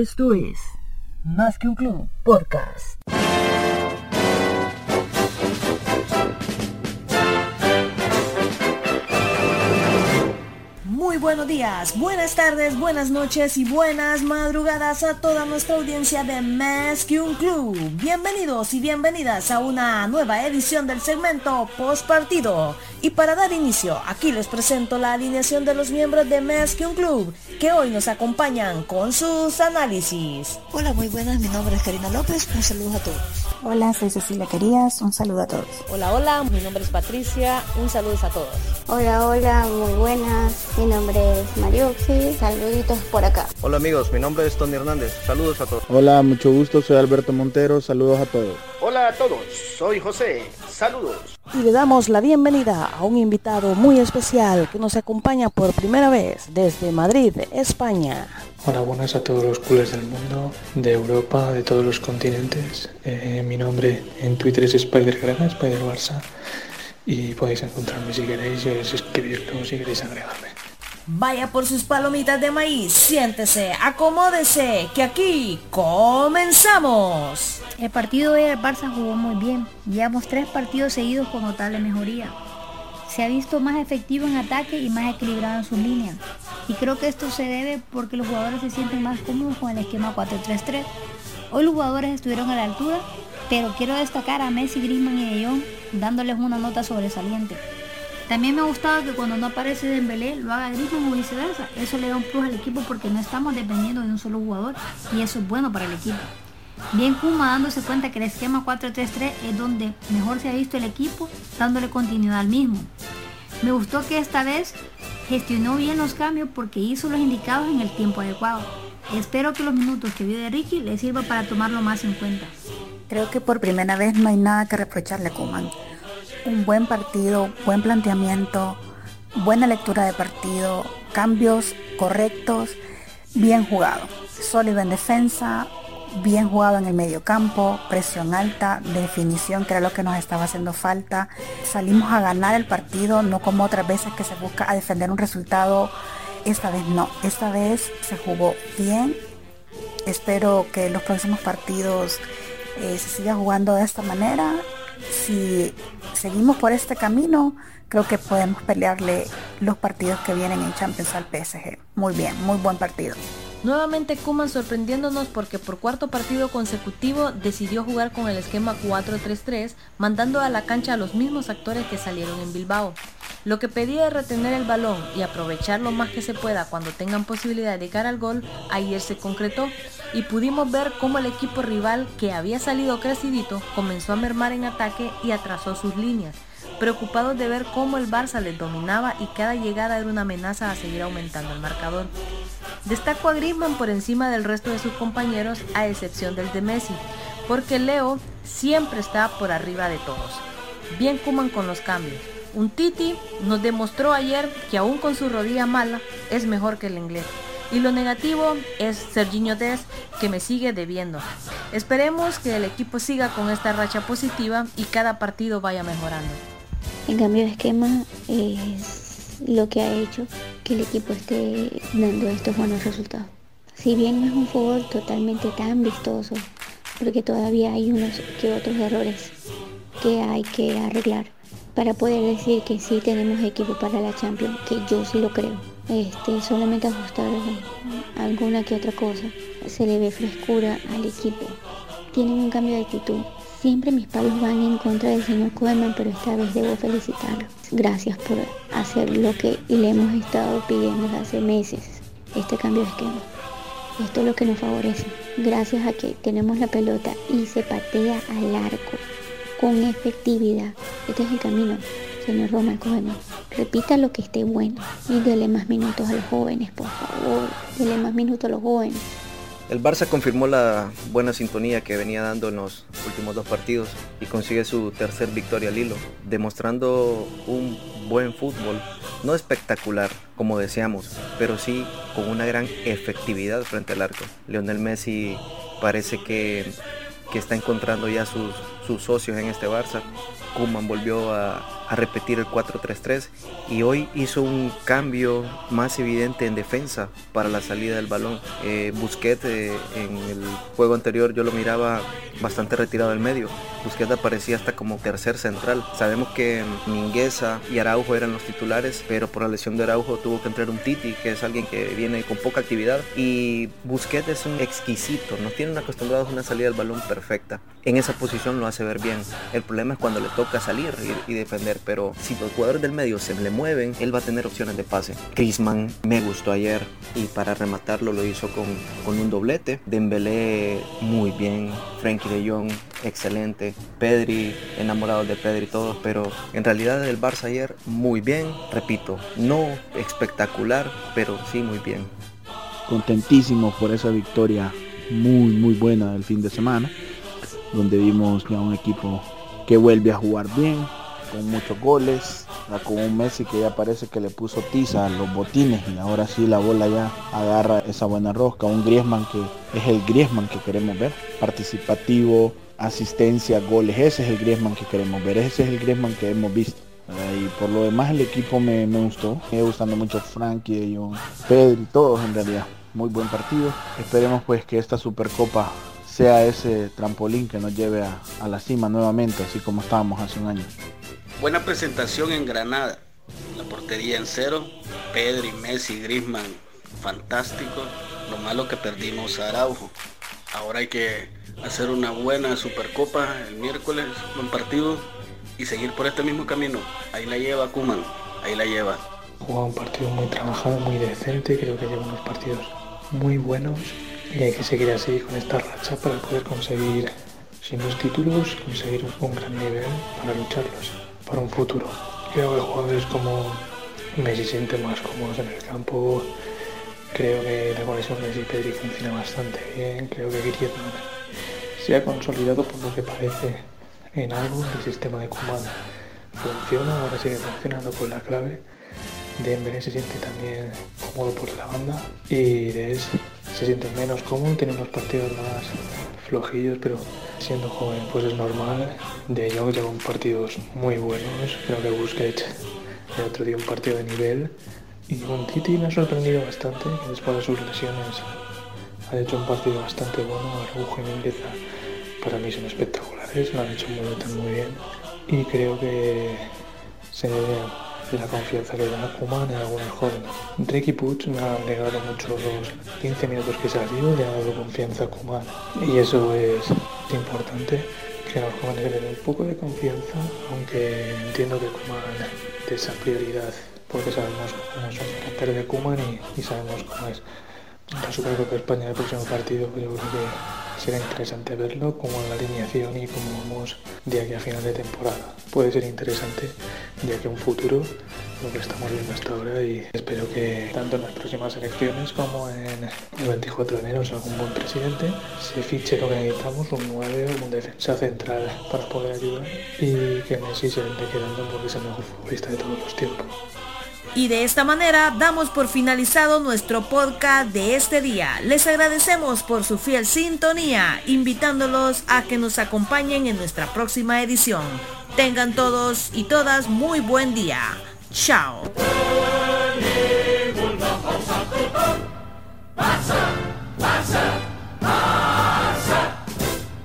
Esto es Más que un club podcast. Muy buenos días, buenas tardes, buenas noches y buenas madrugadas a toda nuestra audiencia de Más que un club. Bienvenidos y bienvenidas a una nueva edición del segmento post partido. Y para dar inicio, aquí les presento la alineación de los miembros de Más que un club, que hoy nos acompañan con sus análisis. Hola, muy buenas, mi nombre es Karina López, un saludo a todos. Hola, soy Cecilia Querías, un saludo a todos. Hola, hola, mi nombre es Patricia, un saludo a todos. Hola, hola, muy buenas, mi nombre es Mariuxi, saluditos por acá. Hola amigos, mi nombre es Tony Hernández, saludos a todos. Hola, mucho gusto, soy Alberto Montero, saludos a todos. Hola a todos, soy José, saludos. Y le damos la bienvenida a un invitado muy especial que nos acompaña por primera vez desde Madrid, España. Hola, buenas a todos los culés del mundo, de Europa, de todos los continentes. Eh, mi nombre en Twitter es Spider Barça, y podéis encontrarme si queréis y escribirlo si queréis agregarme. Vaya por sus palomitas de maíz, siéntese, acomódese, que aquí comenzamos. El partido de Barça jugó muy bien. Llevamos tres partidos seguidos con notable mejoría. Se ha visto más efectivo en ataque y más equilibrado en sus líneas. Y creo que esto se debe porque los jugadores se sienten más cómodos con el esquema 4-3-3. Hoy los jugadores estuvieron a la altura, pero quiero destacar a Messi, Griezmann y De Jong dándoles una nota sobresaliente. También me ha gustado que cuando no aparece Dembélé lo haga Griezmann o viceversa. Eso le da un plus al equipo porque no estamos dependiendo de un solo jugador y eso es bueno para el equipo. Bien Kuma dándose cuenta que el esquema 4-3-3 es donde mejor se ha visto el equipo, dándole continuidad al mismo. Me gustó que esta vez gestionó bien los cambios porque hizo los indicados en el tiempo adecuado. Espero que los minutos que vio de Ricky le sirva para tomarlo más en cuenta. Creo que por primera vez no hay nada que reprocharle a Kuman. Un buen partido, buen planteamiento, buena lectura de partido, cambios correctos, bien jugado. Sólido en defensa, bien jugado en el medio campo, presión alta, definición, que era lo que nos estaba haciendo falta. Salimos a ganar el partido, no como otras veces que se busca a defender un resultado. Esta vez no, esta vez se jugó bien. Espero que los próximos partidos eh, se siga jugando de esta manera. Si seguimos por este camino, creo que podemos pelearle los partidos que vienen en Champions al PSG. Muy bien, muy buen partido. Nuevamente Kuman sorprendiéndonos porque por cuarto partido consecutivo decidió jugar con el esquema 4-3-3, mandando a la cancha a los mismos actores que salieron en Bilbao. Lo que pedía de retener el balón y aprovechar lo más que se pueda cuando tengan posibilidad de llegar al gol, ayer se concretó y pudimos ver cómo el equipo rival que había salido crecidito comenzó a mermar en ataque y atrasó sus líneas, preocupados de ver cómo el Barça les dominaba y cada llegada era una amenaza a seguir aumentando el marcador. Destaco a Griezmann por encima del resto de sus compañeros a excepción del de Messi, porque Leo siempre está por arriba de todos. Bien Kuman con los cambios. Un Titi nos demostró ayer que aún con su rodilla mala es mejor que el inglés. Y lo negativo es Serginho Des que me sigue debiendo. Esperemos que el equipo siga con esta racha positiva y cada partido vaya mejorando. En cambio de esquema es lo que ha hecho que el equipo esté dando estos buenos resultados. Si bien no es un fútbol totalmente tan vistoso, porque todavía hay unos que otros errores que hay que arreglar para poder decir que sí tenemos equipo para la Champions, que yo sí lo creo. Este, solamente ajustar alguna que otra cosa. Se le ve frescura al equipo. Tienen un cambio de actitud. Siempre mis palos van en contra del señor Koeman, pero esta vez debo felicitarlo. Gracias por hacer lo que le hemos estado pidiendo hace meses, este cambio de esquema. Esto es lo que nos favorece. Gracias a que tenemos la pelota y se patea al arco con efectividad. Este es el camino, señor Roma Koeman. Repita lo que esté bueno y dele más minutos a los jóvenes, por favor. Dele más minutos a los jóvenes. El Barça confirmó la buena sintonía que venía dando en los últimos dos partidos y consigue su tercer victoria al hilo, demostrando un buen fútbol, no espectacular como deseamos, pero sí con una gran efectividad frente al arco. Lionel Messi parece que, que está encontrando ya sus, sus socios en este Barça. Kuman volvió a, a repetir el 4-3-3 y hoy hizo un cambio más evidente en defensa para la salida del balón. Eh, Busquets eh, en el juego anterior yo lo miraba bastante retirado del medio. Busquets aparecía hasta como tercer central. Sabemos que Mingueza y Araujo eran los titulares, pero por la lesión de Araujo tuvo que entrar un Titi, que es alguien que viene con poca actividad. Y Busquets es un exquisito, nos tienen acostumbrados a una salida del balón perfecta. En esa posición lo hace ver bien. El problema es cuando le toca salir y, y defender pero si los jugadores del medio se le mueven, él va a tener opciones de pase. Griezmann me gustó ayer y para rematarlo lo hizo con, con un doblete. Dembélé muy bien, Frankie de Jong excelente, Pedri enamorado de Pedri todos, pero en realidad el Barça ayer muy bien, repito, no espectacular, pero sí muy bien. Contentísimo por esa victoria muy muy buena del fin de semana, donde vimos ya un equipo que vuelve a jugar bien, con muchos goles, con un Messi que ya parece que le puso tiza a los botines y ahora sí la bola ya agarra esa buena rosca, un Griezmann que es el Griezmann que queremos ver, participativo, asistencia, goles, ese es el Griezmann que queremos ver, ese es el Griezmann que hemos visto. Y por lo demás el equipo me, me gustó, me gustando mucho Frankie, John, Pedro y todos en realidad. Muy buen partido. Esperemos pues que esta Supercopa sea ese trampolín que nos lleve a, a la cima nuevamente, así como estábamos hace un año. Buena presentación en Granada. La portería en cero. Pedri, Messi, Griezmann, fantástico. Lo malo que perdimos a Araujo. Ahora hay que hacer una buena Supercopa el miércoles, buen partido y seguir por este mismo camino. Ahí la lleva Kuman, ahí la lleva. Juega un partido muy trabajado, muy decente, creo que lleva unos partidos muy buenos y hay que seguir así con esta racha para poder conseguir, sin los títulos, conseguir un gran nivel para lucharlos para un futuro. Creo que jugadores como Messi siente más cómodos en el campo. Creo que la conexión Messi-Pedri funciona bastante bien. Creo que Griezmann se ha consolidado por lo que parece en algo. El sistema de Kuman funciona, ahora sigue funcionando con la clave. Dembélé se siente también cómodo por la banda y Des se siente menos cómodo, tiene unos partidos más flojillos, pero siendo joven pues es normal. De Jong lleva partidos muy buenos, creo que Busquets el otro día un partido de nivel y un Titi me ha sorprendido bastante que después de sus lesiones ha hecho un partido bastante bueno, Araujo y empieza para mí son espectaculares, lo han hecho muy, muy bien y creo que se debe la confianza que da Kuman en algunos jóvenes. Ricky Puig me ha alegrado mucho los 15 minutos que salió, le ha dado confianza a Kuman y eso es importante que los jóvenes le den un poco de confianza, aunque entiendo que Kuman de esa prioridad porque sabemos cómo son el carácter de Kuman y, y, sabemos cómo es. La Supercopa de España el próximo partido yo creo que será interesante verlo como en la alineación y como vamos de aquí a final de temporada. Puede ser interesante de aquí a un futuro lo que estamos viendo hasta ahora y espero que tanto en las próximas elecciones como en el 24 de enero un buen presidente, se fiche lo que necesitamos, un 9 o un defensa central para poder ayudar y que Messi se vende quedando porque es el mejor futbolista de todos los tiempos. Y de esta manera damos por finalizado nuestro podcast de este día. Les agradecemos por su fiel sintonía, invitándolos a que nos acompañen en nuestra próxima edición. Tengan todos y todas muy buen día. Chao.